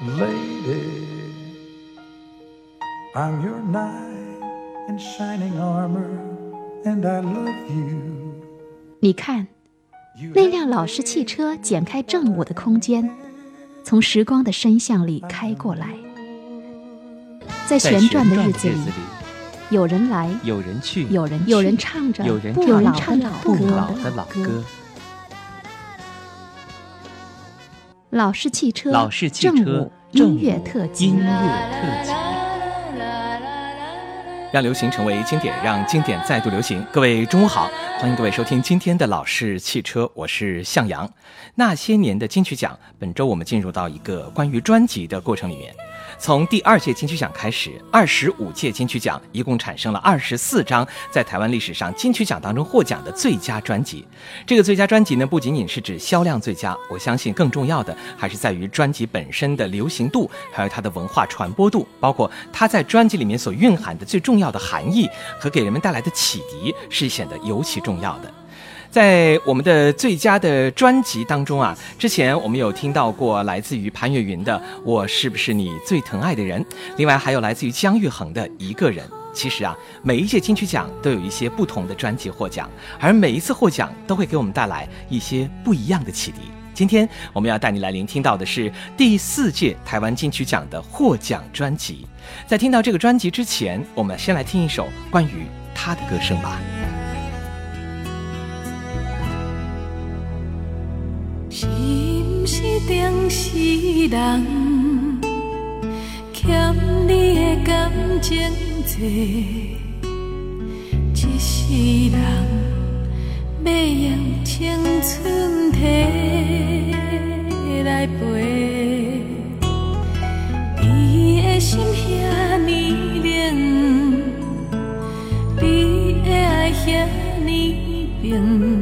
lady. I'm your knight in shining armor, and I love you. 你看，那辆老式汽车剪开正午的空间，从时光的深巷里开过来，在旋转的日子里，有人来，有人去，有人有人唱着，有人不唱老不老的老歌。老式汽车，老式汽正车午，音乐特辑音乐特辑。让流行成为经典，让经典再度流行。各位中午好，欢迎各位收听今天的老式汽车，我是向阳。那些年的金曲奖，本周我们进入到一个关于专辑的过程里面。从第二届金曲奖开始，二十五届金曲奖一共产生了二十四张在台湾历史上金曲奖当中获奖的最佳专辑。这个最佳专辑呢，不仅仅是指销量最佳，我相信更重要的还是在于专辑本身的流行度，还有它的文化传播度，包括它在专辑里面所蕴含的最重要的含义和给人们带来的启迪，是显得尤其重要的。在我们的最佳的专辑当中啊，之前我们有听到过来自于潘越云的《我是不是你最疼爱的人》，另外还有来自于姜育恒的《一个人》。其实啊，每一届金曲奖都有一些不同的专辑获奖，而每一次获奖都会给我们带来一些不一样的启迪。今天我们要带你来聆听到的是第四届台湾金曲奖的获奖专辑。在听到这个专辑之前，我们先来听一首关于他的歌声吧。是毋是定是人，欠你的感情债，一世人要用青春提来陪。你的心遐尼冷，你的爱遐尼冰。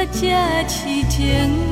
我这痴情？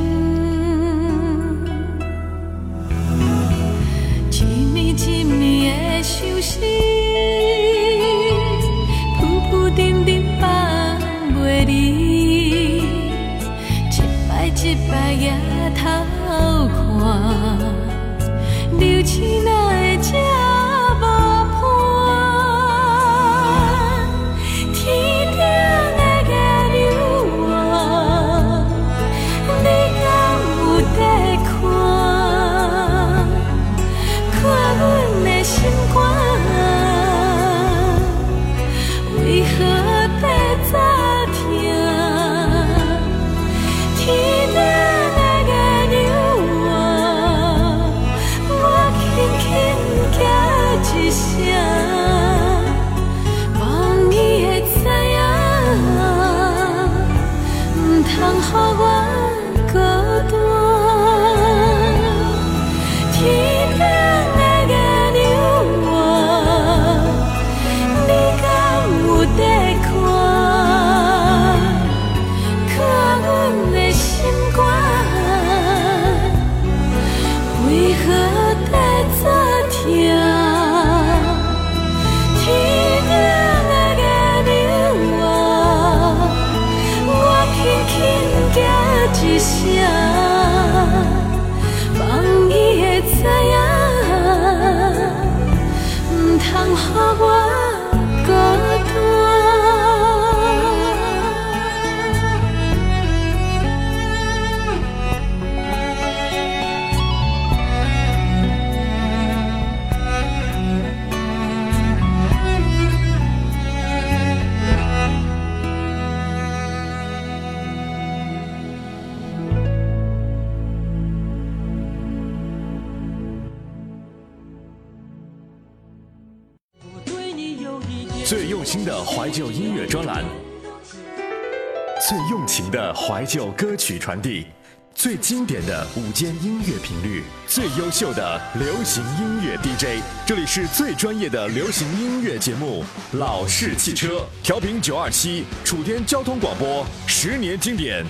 就歌曲传递，最经典的午间音乐频率，最优秀的流行音乐 DJ。这里是最专业的流行音乐节目《老式汽车》，调频九二七，楚天交通广播，十年经典，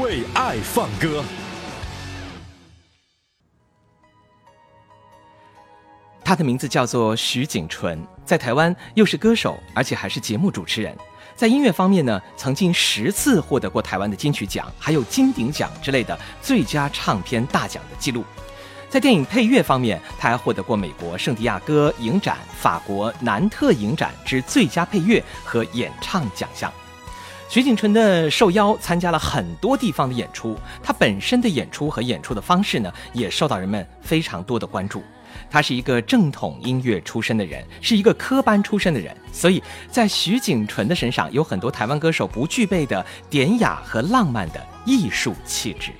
为爱放歌。他的名字叫做徐景纯，在台湾又是歌手，而且还是节目主持人。在音乐方面呢，曾经十次获得过台湾的金曲奖，还有金鼎奖之类的最佳唱片大奖的记录。在电影配乐方面，他还获得过美国圣地亚哥影展、法国南特影展之最佳配乐和演唱奖项。徐景纯的受邀参加了很多地方的演出，他本身的演出和演出的方式呢，也受到人们非常多的关注。他是一个正统音乐出身的人，是一个科班出身的人，所以在徐景纯的身上有很多台湾歌手不具备的典雅和浪漫的艺术气质。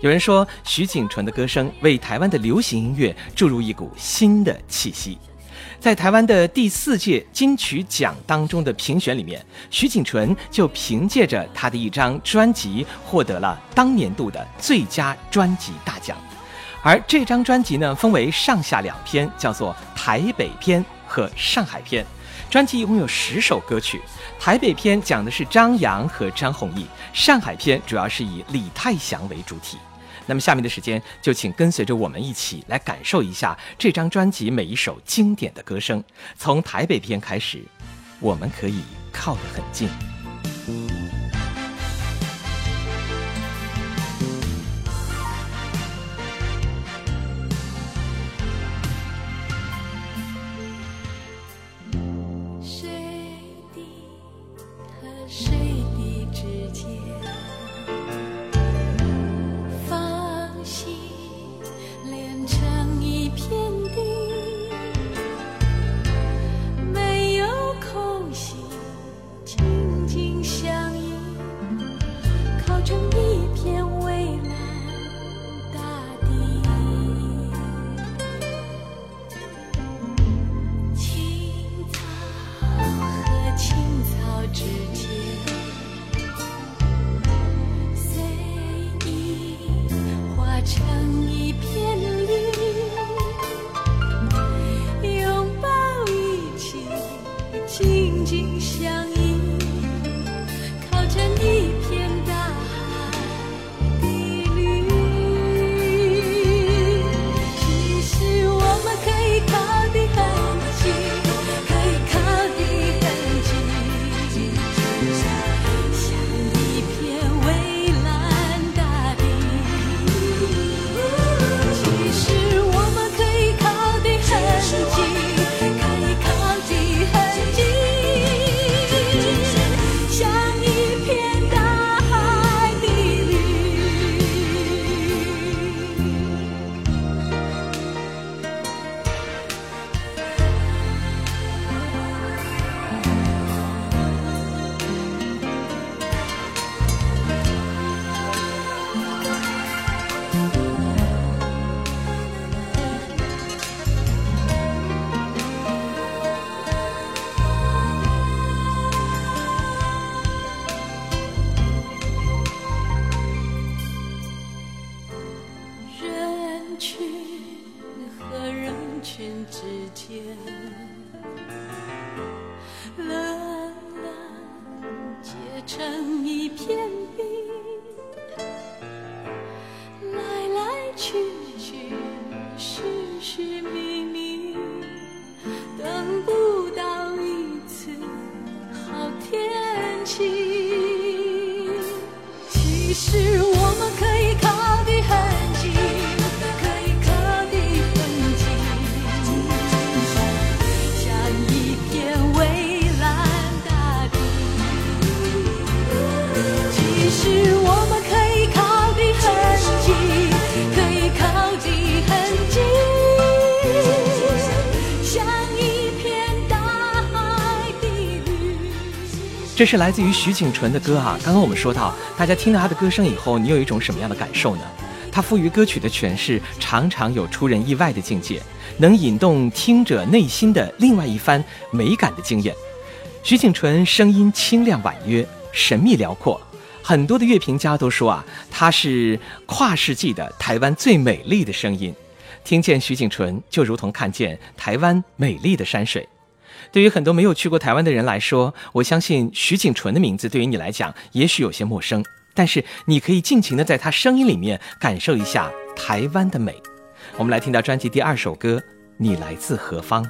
有人说，徐景纯的歌声为台湾的流行音乐注入一股新的气息。在台湾的第四届金曲奖当中的评选里面，徐景纯就凭借着他的一张专辑获得了当年度的最佳专辑大奖。而这张专辑呢，分为上下两篇，叫做《台北篇》和《上海篇》。专辑一共有十首歌曲，《台北篇》讲的是张扬和张弘毅，《上海篇》主要是以李泰祥为主体。那么下面的时间，就请跟随着我们一起来感受一下这张专辑每一首经典的歌声。从《台北篇》开始，我们可以靠得很近。这是来自于徐景纯的歌啊！刚刚我们说到，大家听到他的歌声以后，你有一种什么样的感受呢？他赋予歌曲的诠释常常有出人意外的境界，能引动听者内心的另外一番美感的经验。徐景纯声音清亮婉约，神秘辽阔，很多的乐评家都说啊，他是跨世纪的台湾最美丽的声音。听见徐景纯，就如同看见台湾美丽的山水。对于很多没有去过台湾的人来说，我相信徐景纯的名字对于你来讲也许有些陌生，但是你可以尽情的在他声音里面感受一下台湾的美。我们来听到专辑第二首歌《你来自何方》。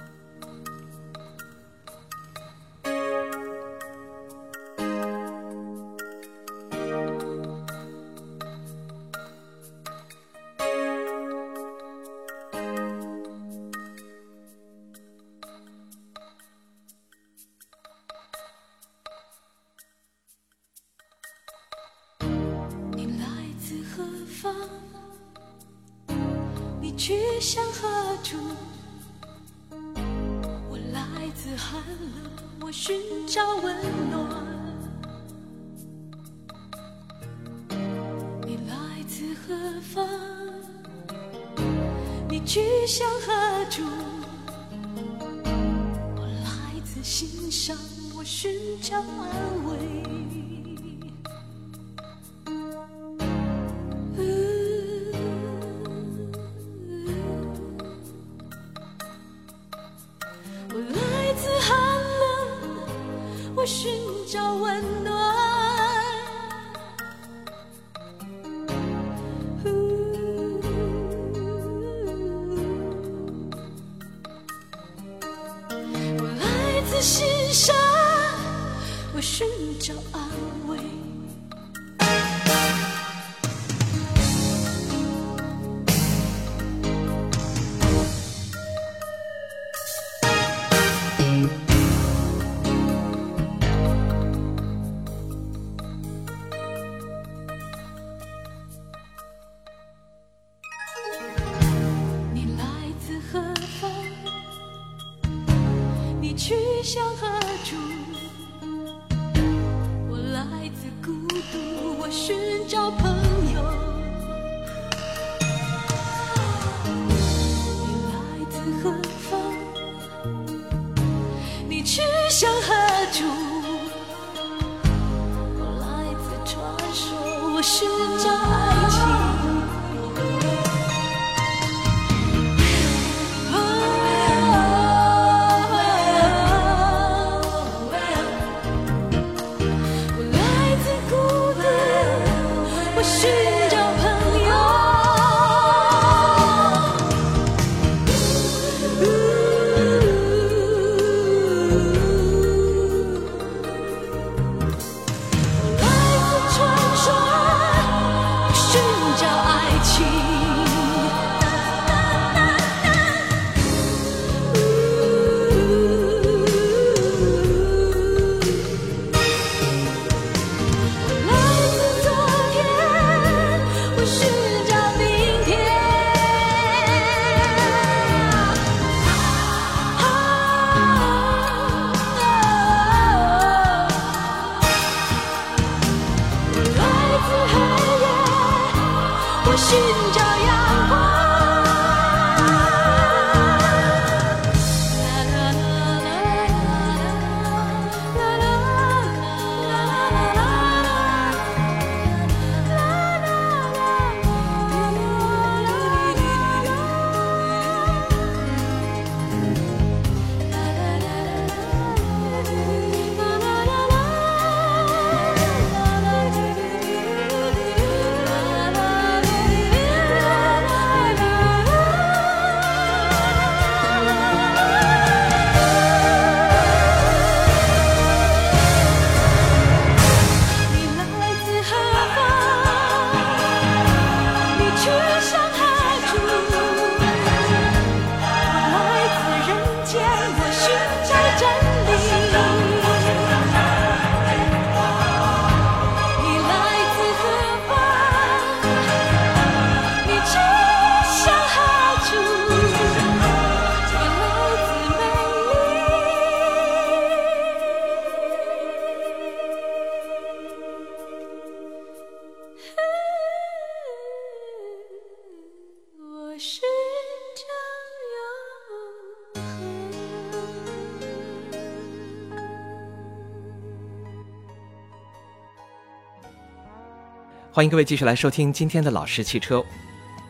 欢迎各位继续来收听今天的老式汽车，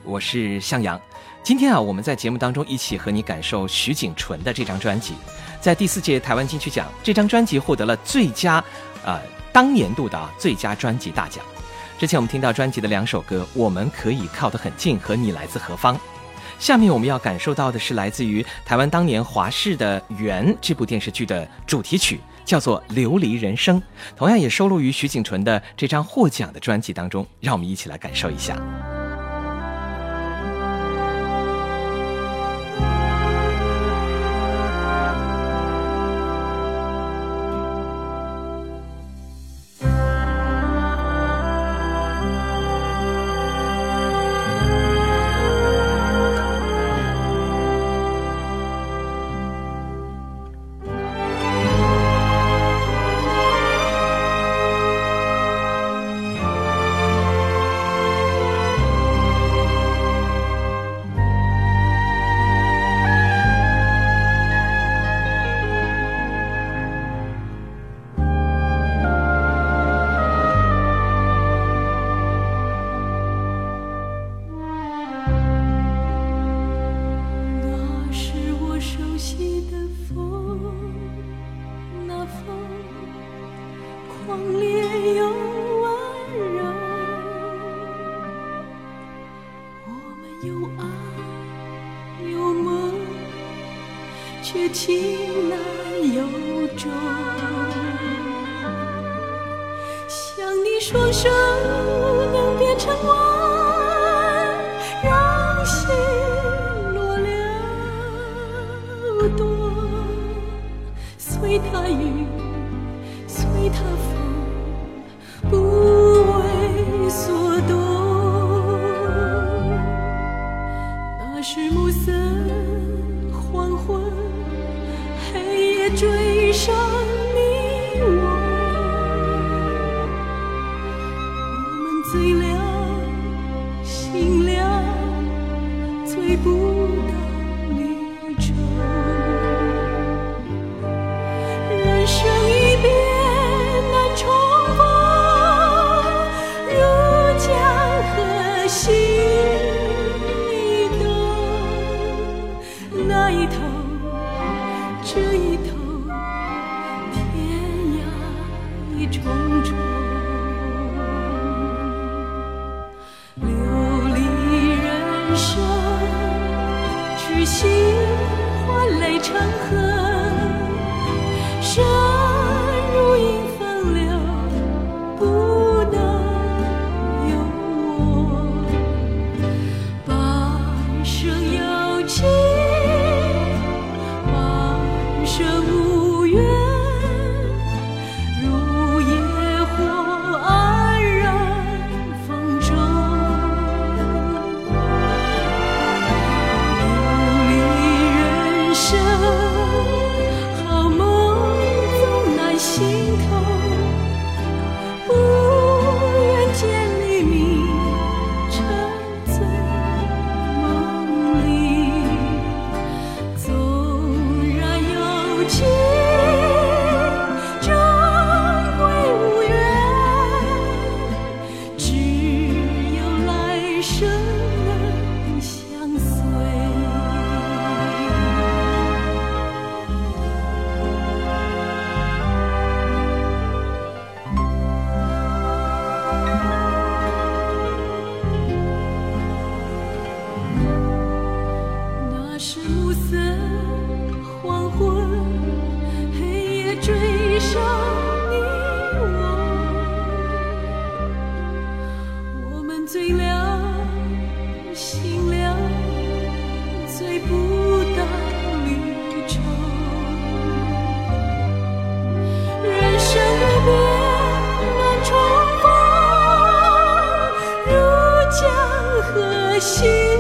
我是向阳。今天啊，我们在节目当中一起和你感受徐景纯的这张专辑。在第四届台湾金曲奖，这张专辑获得了最佳，呃，当年度的最佳专辑大奖。之前我们听到专辑的两首歌，《我们可以靠得很近》和《你来自何方》。下面我们要感受到的是来自于台湾当年华视的《缘》这部电视剧的主题曲。叫做《琉璃人生》，同样也收录于徐景纯的这张获奖的专辑当中，让我们一起来感受一下。这一趟，心。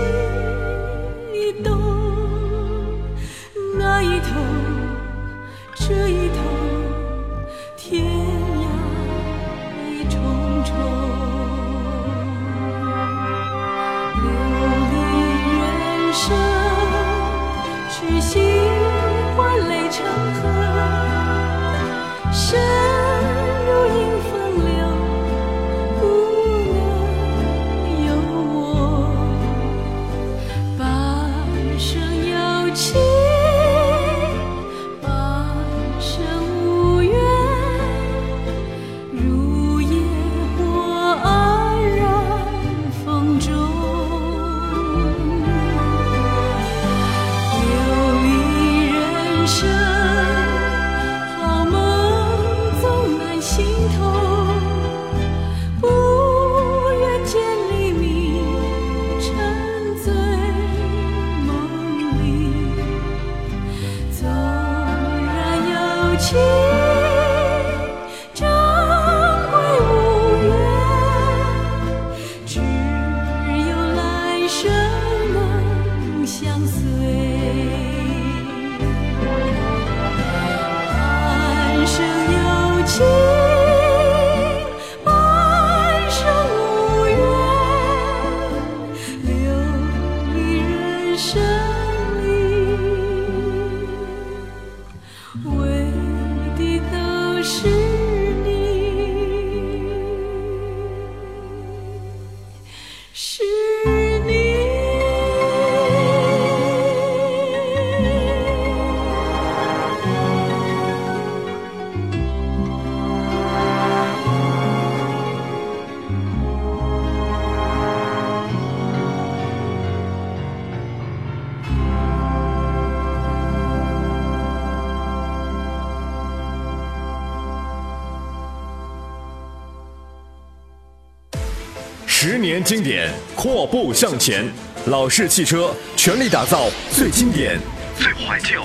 年经典，阔步向前。老式汽车全力打造最经典、最怀旧、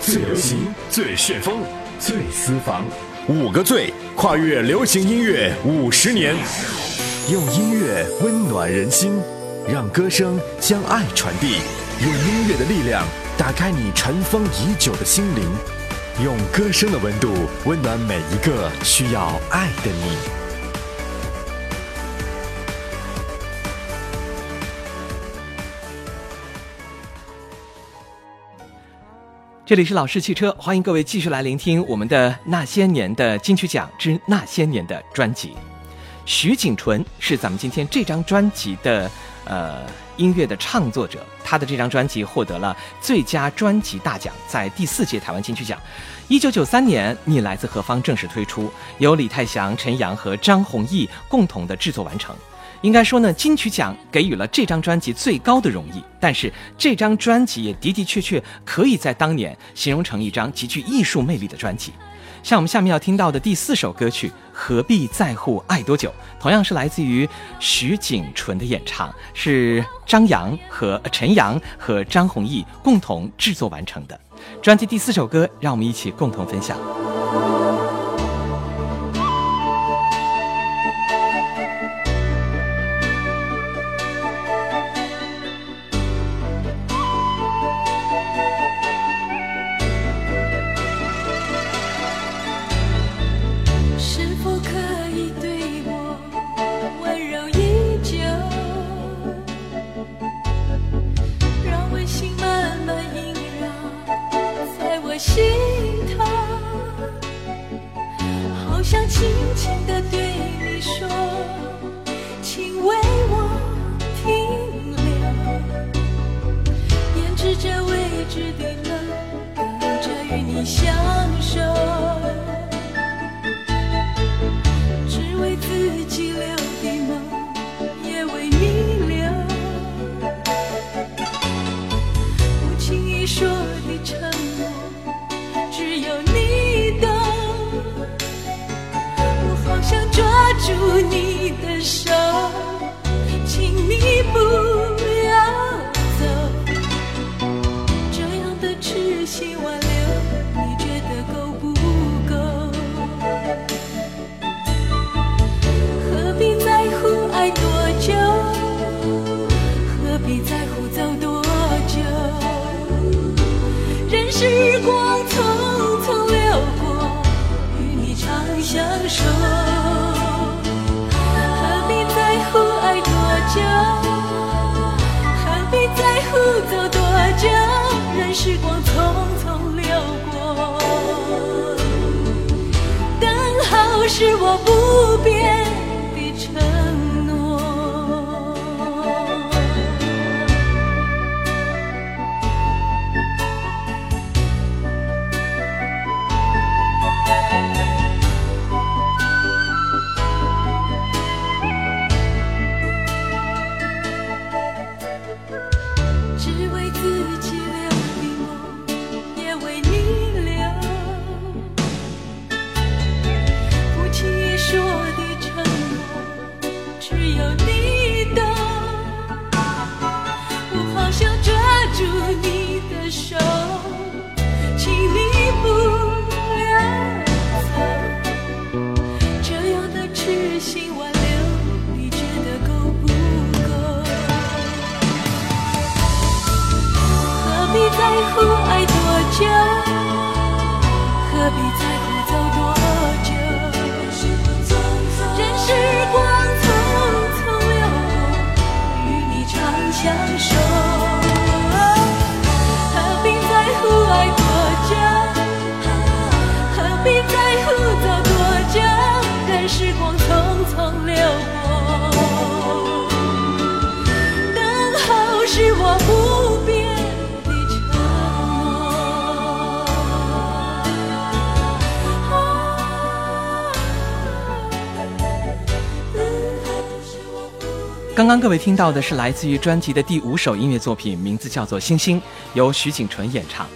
最流行、最旋风、最私房。五个最，跨越流行音乐五十年，用音乐温暖人心，让歌声将爱传递，用音乐的力量打开你尘封已久的心灵，用歌声的温度温暖每一个需要爱的你。这里是老式汽车，欢迎各位继续来聆听我们的那些年的金曲奖之那些年的专辑。徐锦纯是咱们今天这张专辑的呃音乐的唱作者，他的这张专辑获得了最佳专辑大奖，在第四届台湾金曲奖。一九九三年，《你来自何方》正式推出，由李泰祥、陈扬和张弘毅共同的制作完成。应该说呢，金曲奖给予了这张专辑最高的荣誉，但是这张专辑也的的确确可以在当年形容成一张极具艺术魅力的专辑。像我们下面要听到的第四首歌曲《何必在乎爱多久》，同样是来自于徐锦纯的演唱，是张扬和陈扬和张弘毅共同制作完成的。专辑第四首歌，让我们一起共同分享。刚刚各位听到的是来自于专辑的第五首音乐作品，名字叫做《星星》，由徐锦纯演唱。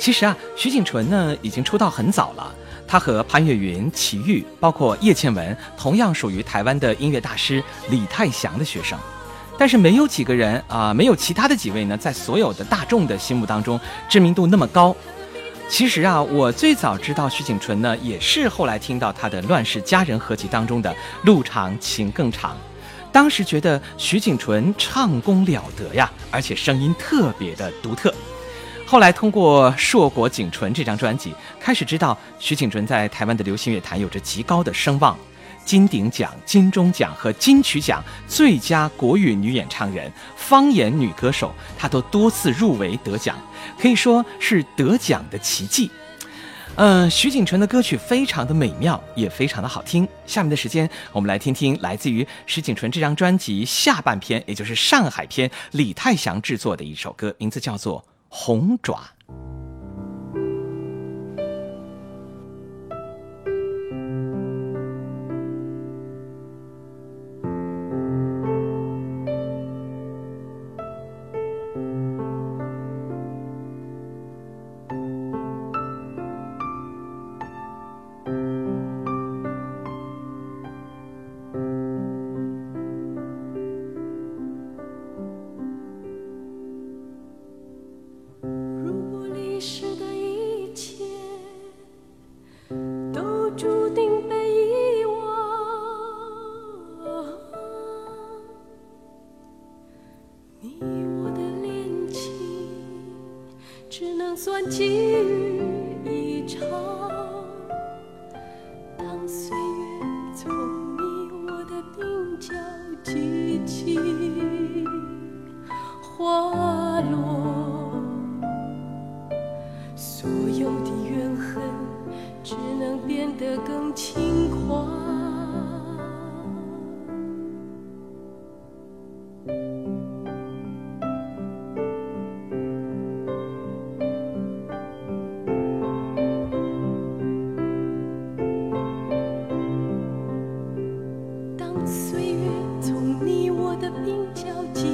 其实啊，徐锦纯呢已经出道很早了，他和潘越云、齐豫，包括叶倩文，同样属于台湾的音乐大师李泰祥的学生。但是没有几个人啊，没有其他的几位呢，在所有的大众的心目当中知名度那么高。其实啊，我最早知道徐景纯呢，也是后来听到他的《乱世佳人》合集当中的《路长情更长》，当时觉得徐景纯唱功了得呀，而且声音特别的独特。后来通过《硕果仅存》这张专辑，开始知道徐景纯在台湾的流行乐坛有着极高的声望。金鼎奖、金钟奖和金曲奖最佳国语女演唱人、方言女歌手，她都多次入围得奖，可以说是得奖的奇迹。嗯，徐锦纯的歌曲非常的美妙，也非常的好听。下面的时间，我们来听听来自于徐锦纯这张专辑下半篇，也就是上海篇，李泰祥制作的一首歌，名字叫做《红爪》。交集。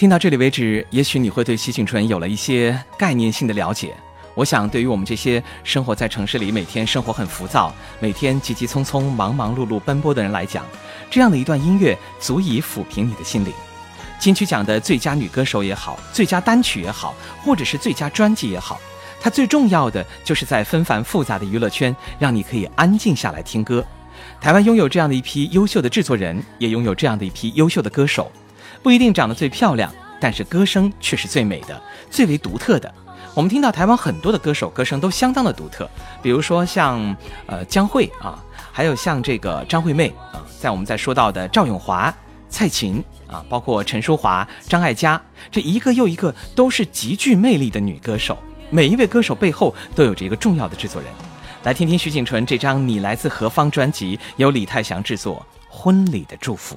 听到这里为止，也许你会对西庆纯有了一些概念性的了解。我想，对于我们这些生活在城市里、每天生活很浮躁、每天急急匆匆、忙忙碌碌奔波的人来讲，这样的一段音乐足以抚平你的心灵。金曲奖的最佳女歌手也好，最佳单曲也好，或者是最佳专辑也好，它最重要的就是在纷繁复杂的娱乐圈，让你可以安静下来听歌。台湾拥有这样的一批优秀的制作人，也拥有这样的一批优秀的歌手。不一定长得最漂亮，但是歌声却是最美的、最为独特的。我们听到台湾很多的歌手歌声都相当的独特，比如说像呃江蕙啊，还有像这个张惠妹啊，在我们在说到的赵咏华、蔡琴啊，包括陈淑桦、张艾嘉，这一个又一个都是极具魅力的女歌手。每一位歌手背后都有着一个重要的制作人。来听听徐锦纯这张《你来自何方》专辑，由李泰祥制作《婚礼的祝福》。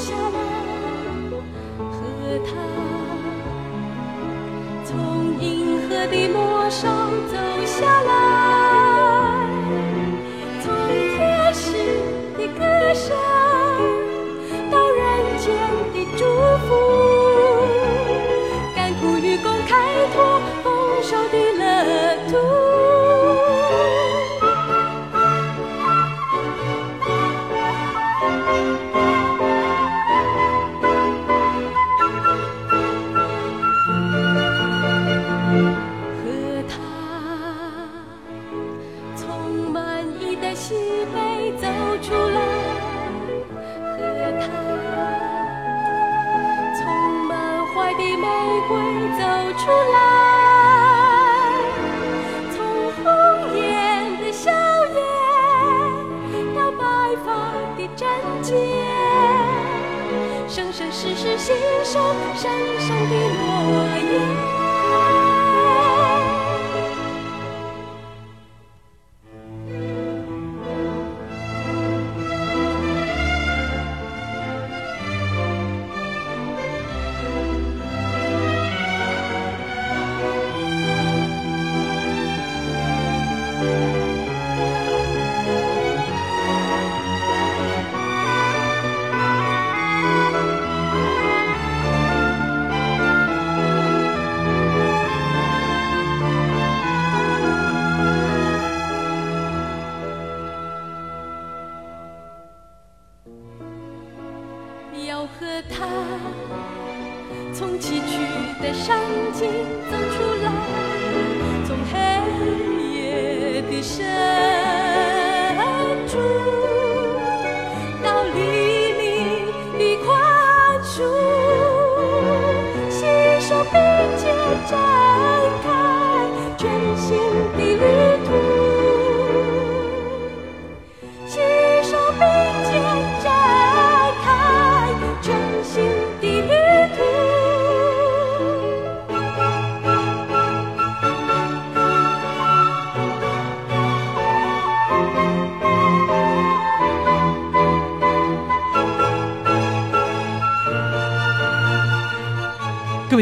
下来，和他从银河的陌上走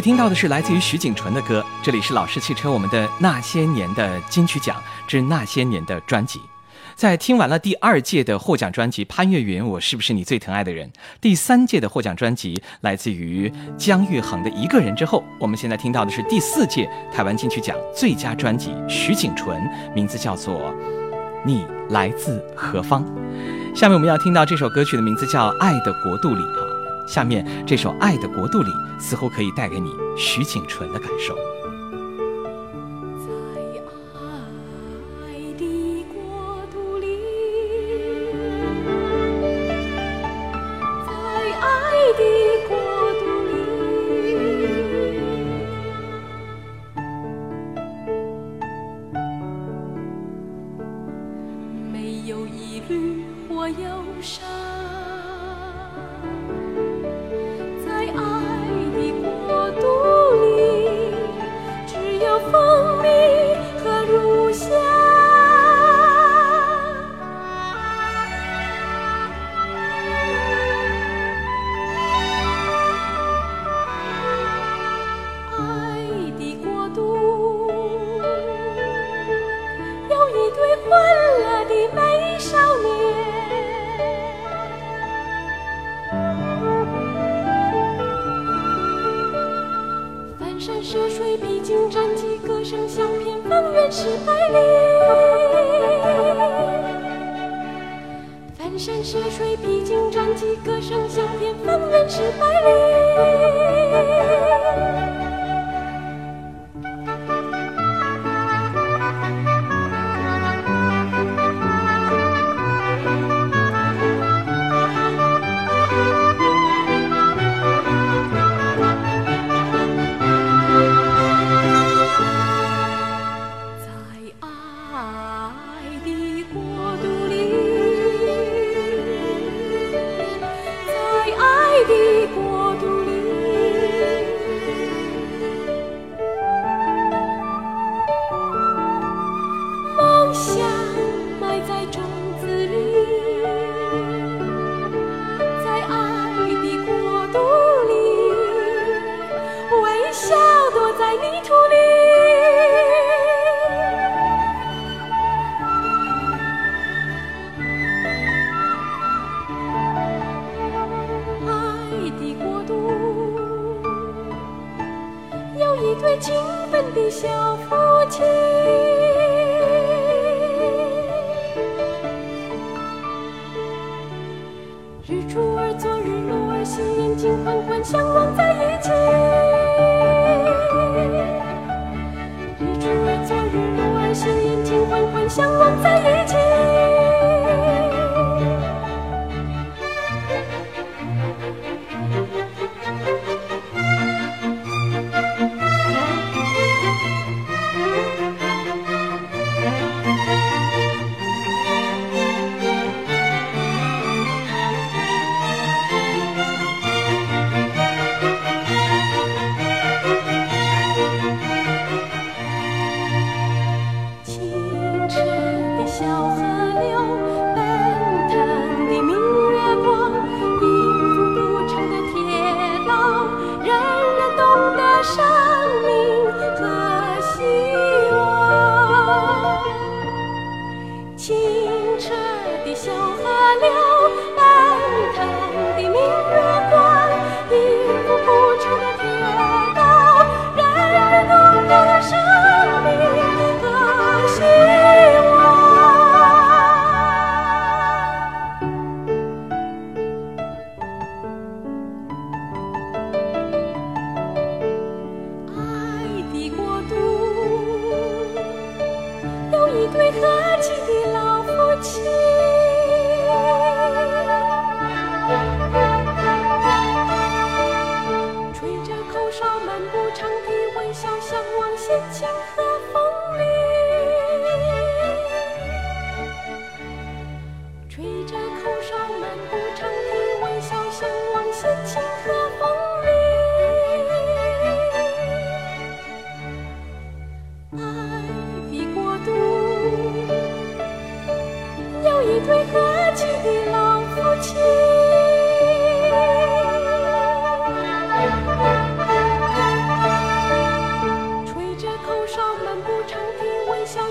听到的是来自于徐景纯的歌，这里是老式汽车我们的那些年的金曲奖之那些年的专辑。在听完了第二届的获奖专辑潘越云《我是不是你最疼爱的人》，第三届的获奖专辑来自于姜育恒的一个人之后，我们现在听到的是第四届台湾金曲奖最佳专辑徐景纯，名字叫做《你来自何方》。下面我们要听到这首歌曲的名字叫《爱的国度里》啊。下面这首《爱的国度里》似乎可以带给你徐景纯的感受。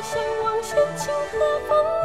向往，深情何方。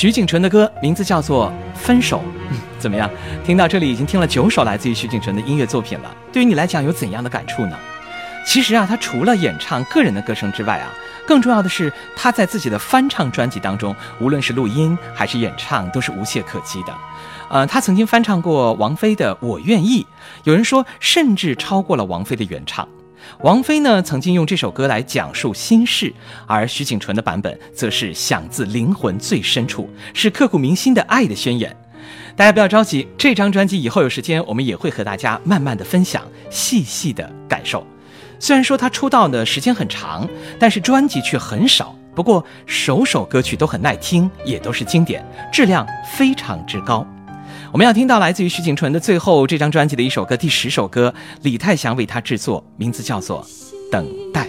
徐锦纯的歌名字叫做《分手》，怎么样？听到这里已经听了九首来自于徐锦纯的音乐作品了，对于你来讲有怎样的感触呢？其实啊，他除了演唱个人的歌声之外啊，更重要的是他在自己的翻唱专辑当中，无论是录音还是演唱，都是无懈可击的。呃，他曾经翻唱过王菲的《我愿意》，有人说甚至超过了王菲的原唱。王菲呢，曾经用这首歌来讲述心事，而徐锦纯的版本则是响自灵魂最深处，是刻骨铭心的爱的宣言。大家不要着急，这张专辑以后有时间我们也会和大家慢慢的分享，细细的感受。虽然说他出道的时间很长，但是专辑却很少。不过首首歌曲都很耐听，也都是经典，质量非常之高。我们要听到来自于徐景纯的最后这张专辑的一首歌，第十首歌，李泰祥为他制作，名字叫做《等待》。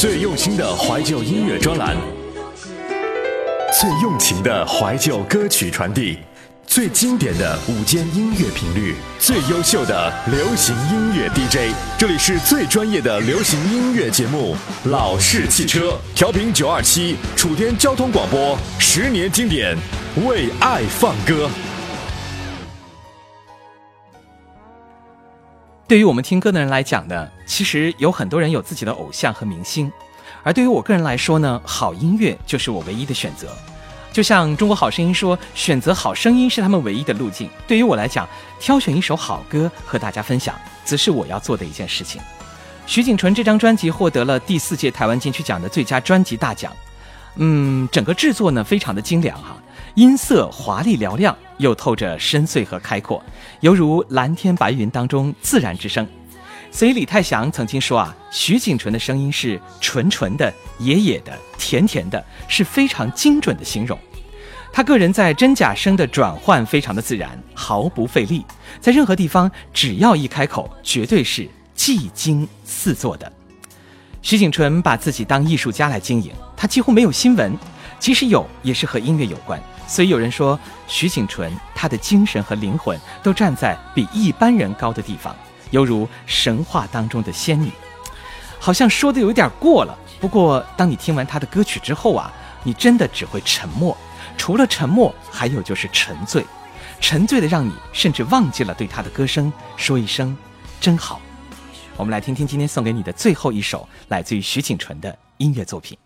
最用心的怀旧音乐专栏，最用情的怀旧歌曲传递，最经典的午间音乐频率，最优秀的流行音乐 DJ。这里是最专业的流行音乐节目《老式汽车》，调频九二七，楚天交通广播，十年经典，为爱放歌。对于我们听歌的人来讲呢，其实有很多人有自己的偶像和明星，而对于我个人来说呢，好音乐就是我唯一的选择。就像《中国好声音》说，选择好声音是他们唯一的路径。对于我来讲，挑选一首好歌和大家分享，则是我要做的一件事情。徐锦纯这张专辑获得了第四届台湾金曲奖的最佳专辑大奖。嗯，整个制作呢非常的精良哈，音色华丽嘹亮，又透着深邃和开阔，犹如蓝天白云当中自然之声。所以李泰祥曾经说啊，徐锦纯的声音是纯纯的、野野的、甜甜的，是非常精准的形容。他个人在真假声的转换非常的自然，毫不费力，在任何地方只要一开口，绝对是技惊四座的。徐景纯把自己当艺术家来经营，他几乎没有新闻，即使有，也是和音乐有关。所以有人说，徐景淳他的精神和灵魂都站在比一般人高的地方，犹如神话当中的仙女。好像说的有点过了，不过当你听完他的歌曲之后啊，你真的只会沉默。除了沉默，还有就是沉醉，沉醉的让你甚至忘记了对他的歌声说一声真好。我们来听听今天送给你的最后一首来自于徐景淳的音乐作品。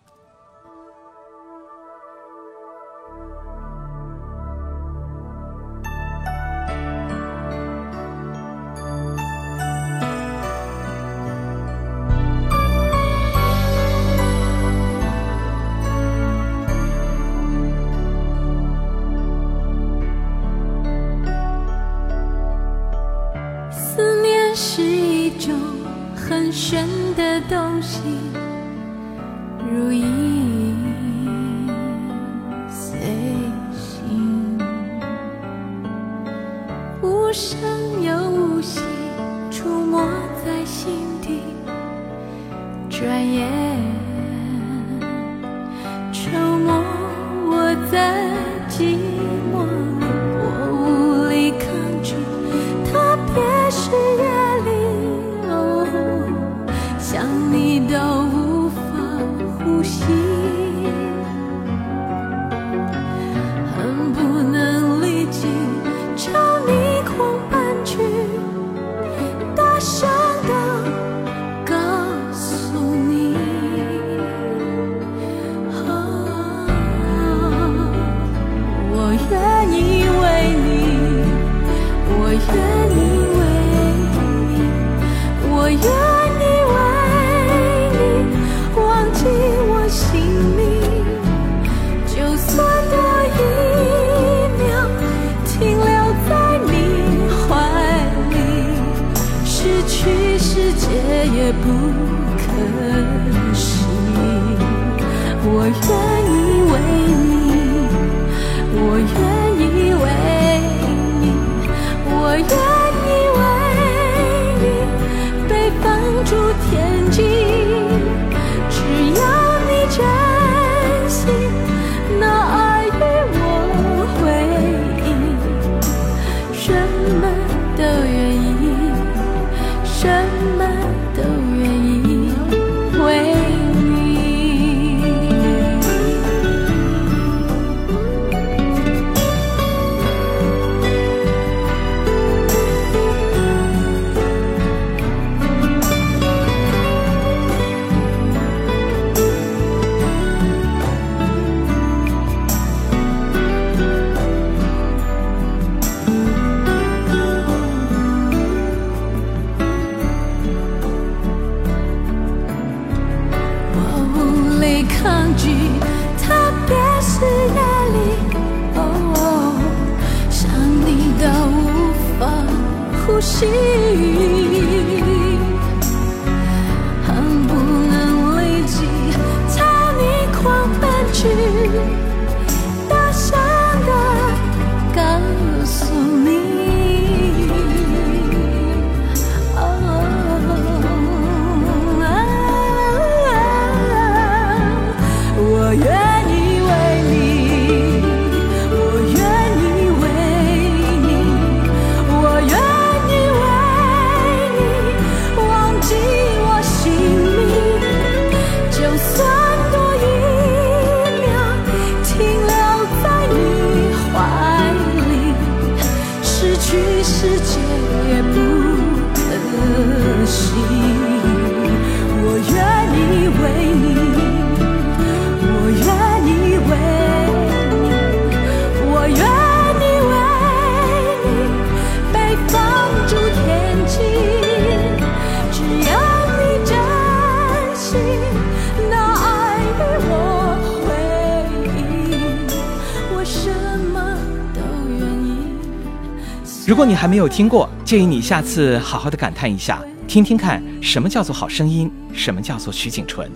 如果你还没有听过，建议你下次好好的感叹一下，听听看什么叫做好声音，什么叫做徐景纯。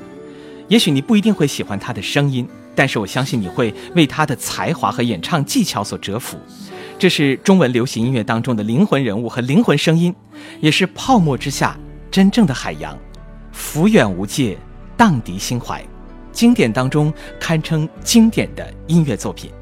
也许你不一定会喜欢他的声音，但是我相信你会为他的才华和演唱技巧所折服。这是中文流行音乐当中的灵魂人物和灵魂声音，也是泡沫之下真正的海洋，浮远无界，荡涤心怀。经典当中堪称经典的音乐作品。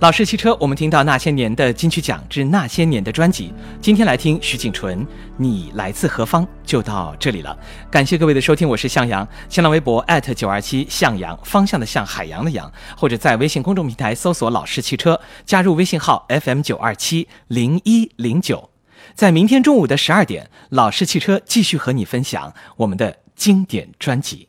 老式汽车，我们听到那些年的金曲奖之那些年的专辑。今天来听徐锦纯，你来自何方？就到这里了，感谢各位的收听，我是向阳。新浪微博九二七向阳，方向的向，海洋的洋，或者在微信公众平台搜索“老式汽车”，加入微信号 FM 九二七零一零九。在明天中午的十二点，老式汽车继续和你分享我们的经典专辑。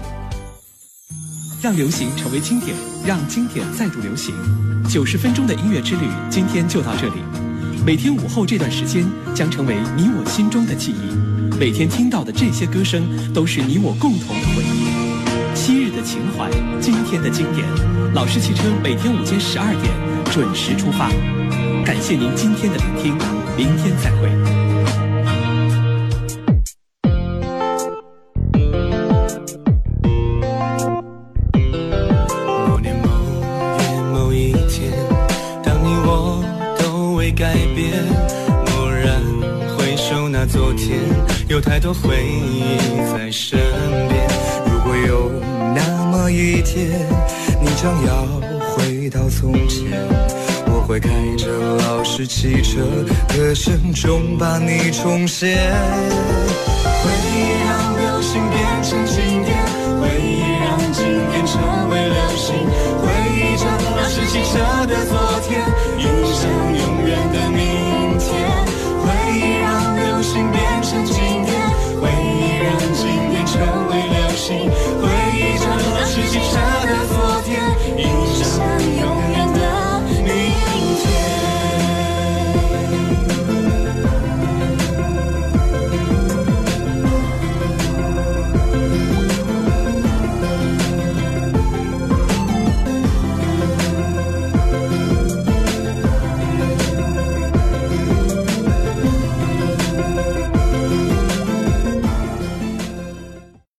让流行成为经典，让经典再度流行。九十分钟的音乐之旅，今天就到这里。每天午后这段时间将成为你我心中的记忆。每天听到的这些歌声，都是你我共同的回忆。昔日的情怀，今天的经典。老式汽车每天午间十二点准时出发。感谢您今天的聆听，明天再会。回忆在身边，如果有那么一天，你将要回到从前，我会开着老式汽车，歌声中把你重现。回忆让流星变成经典，回忆让经典成为流星，回忆着老式汽车的。